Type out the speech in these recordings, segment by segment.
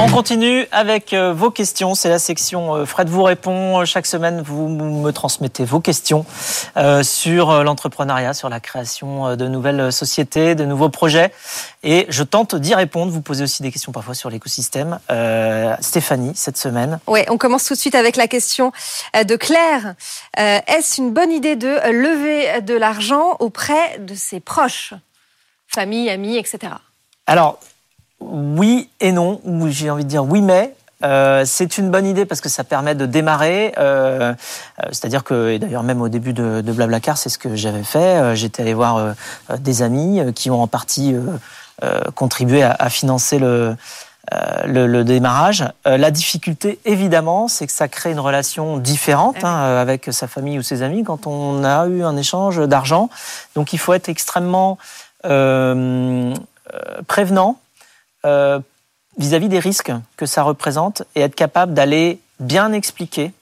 On continue avec euh, vos questions. C'est la section euh, Fred vous répond. Chaque semaine, vous me transmettez vos questions euh, sur l'entrepreneuriat, sur la création de nouvelles sociétés, de nouveaux projets. Et je tente d'y répondre. Vous posez aussi des questions parfois sur l'écosystème. Stéphanie, cette semaine. Oui, on commence tout de suite avec la question de Claire. Est-ce une bonne idée de lever de l'argent auprès de ses proches, famille, amis, etc. Alors, oui et non, ou j'ai envie de dire oui mais. Euh, c'est une bonne idée parce que ça permet de démarrer. Euh, euh C'est-à-dire que, et d'ailleurs même au début de, de Blablacar, c'est ce que j'avais fait. J'étais allé voir des amis qui ont en partie contribué à, à, financer le, le, le démarrage. la difficulté, évidemment, c'est que ça crée une relation différente ah hein, avec sa famille ou ses amis quand on a eu un échange d'argent. Donc il faut être extrêmement prévenant euh, vis-à-vis des risques que ça représente et être capable d'aller bien expliquer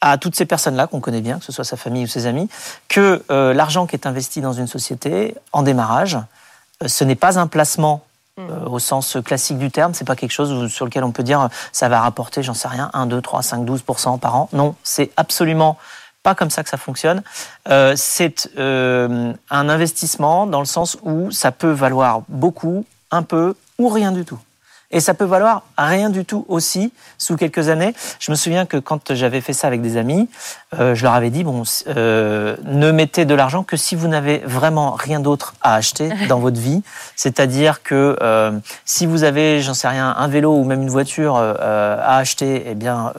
à toutes ces personnes-là qu'on connaît bien, que ce soit sa famille ou ses amis, que euh, l'argent qui est investi dans une société en démarrage, euh, ce n'est pas un placement mmh. au sens classique du terme, c'est pas quelque chose sur lequel on peut dire ça va rapporter, j'en sais rien, 1, 2, 3, 5, 12% par an. Non, c'est absolument pas comme ça que ça fonctionne. c'est un investissement dans le sens où ça peut valoir beaucoup, un peu ou rien du tout. Et ça peut valoir rien du tout aussi sous quelques années. Je me souviens que quand j'avais fait ça avec des amis, euh, je leur avais dit bon, euh, ne mettez de l'argent que si vous n'avez vraiment rien d'autre à acheter dans votre vie. C'est-à-dire que euh, si vous avez, j'en sais rien, un vélo ou même une voiture à acheter, eh bien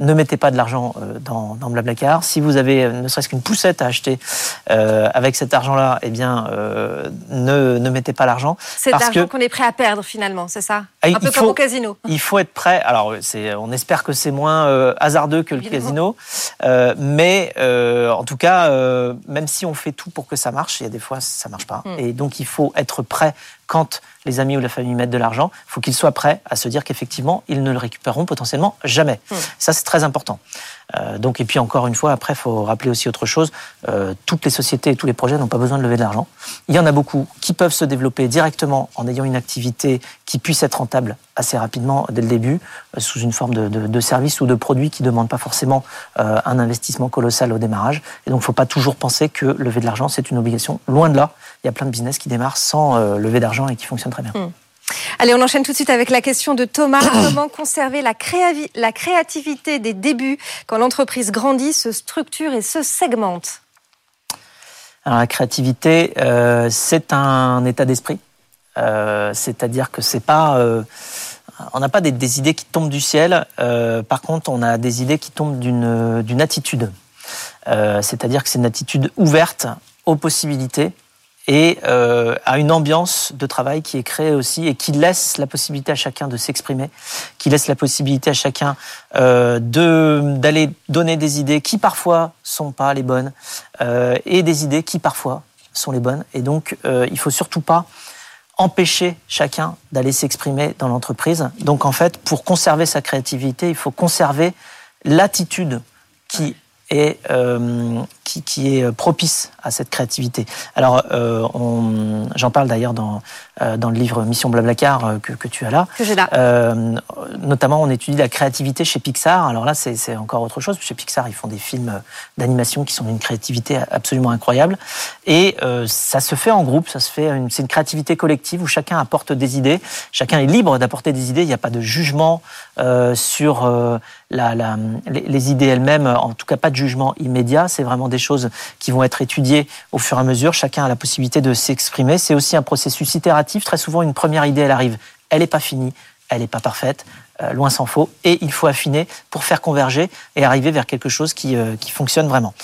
ne mettez pas de l'argent euh, dans, dans Blablacar. Si vous avez euh, ne serait-ce qu'une poussette à acheter euh, avec cet argent-là, eh bien, euh, ne, ne mettez pas l'argent. C'est l'argent qu'on est prêt à perdre finalement, c'est ça? Un peu comme au casino. Il faut être prêt. Alors, on espère que c'est moins euh, hasardeux que le casino, mais en tout cas, même si on fait tout pour que ça marche, il y a des fois ça marche pas. Hmm. Et donc, il faut être prêt quand les amis ou la famille mettent de l'argent, il faut qu'ils soient prêts à se dire qu'effectivement, ils ne le récupéreront potentiellement jamais. Hmm. Ça, c'est très important. Euh, donc, et puis encore une fois, après, il faut rappeler aussi autre chose. Euh, toutes les sociétés et tous les projets n'ont pas besoin de lever de l'argent. Il y en a beaucoup qui peuvent se développer directement en ayant une activité qui puisse être rentable assez rapidement dès le début, euh, sous une forme de, de, de, service ou de produit qui ne demande pas forcément euh, un investissement colossal au démarrage. Et donc, il ne faut pas toujours penser que lever de l'argent, c'est une obligation. Loin de là, il y a plein de business qui démarrent sans euh, lever d'argent et qui fonctionnent très bien. Hmm. Allez, on enchaîne tout de suite avec la question de Thomas. Comment conserver la, la créativité des débuts quand l'entreprise grandit, se structure et se segmente? Alors, la créativité, euh, c'est un état d'esprit. Euh, C'est-à-dire que c'est pas. Euh, on n'a pas des, idées qui tombent du ciel. Euh, par contre, on a des idées qui tombent d'une attitude. Euh, c'est-à-dire que c'est une attitude ouverte aux possibilités et euh, à une ambiance de travail qui est créée aussi et qui laisse la possibilité à chacun de s'exprimer, qui laisse la possibilité à chacun euh, de d'aller donner des idées qui parfois sont pas les bonnes et des idées qui parfois sont les bonnes. Et donc, il faut surtout pas empêcher chacun d'aller s'exprimer dans l'entreprise. Donc, en fait, pour conserver sa créativité, il faut conserver l'attitude qui et euh, qui, qui, est propice à cette créativité. Alors, euh, j'en parle d'ailleurs dans, euh, dans le livre Mission Blablacar euh, que, que tu as là. Que j'ai là. Euh, notamment, on étudie la créativité chez Pixar. Alors là, c'est encore autre chose. Chez Pixar, ils font des films d'animation qui sont d'une créativité absolument incroyable. Et ça se fait en groupe, ça se fait. C'est une créativité collective où chacun apporte des idées. Chacun est libre d'apporter des idées. Il n'y a pas de jugement sur la, la, les, idées elles-mêmes. En tout cas, pas de jugement immédiat. C'est vraiment des choses qui vont être étudiées au fur et à mesure. Chacun a la possibilité de s'exprimer. C'est aussi un processus itératif. Très souvent, une première idée, elle arrive. Elle n'est pas finie, elle n'est pas parfaite. Euh, loin s'en faut, et il faut affiner pour faire converger et arriver vers quelque chose qui, euh, qui fonctionne vraiment.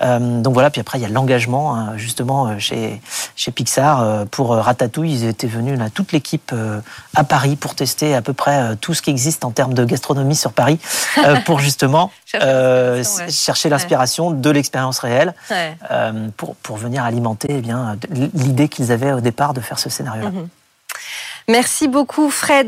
Euh, donc voilà, puis après il y a l'engagement hein, justement chez, chez Pixar pour Ratatouille, ils étaient venus là toute l'équipe à Paris pour tester à peu près tout ce qui existe en termes de gastronomie sur Paris pour justement chercher l'inspiration de l'expérience réelle ouais. pour, pour venir alimenter eh bien l'idée qu'ils avaient au départ de faire ce scénario-là. -hmm. Merci beaucoup Fred.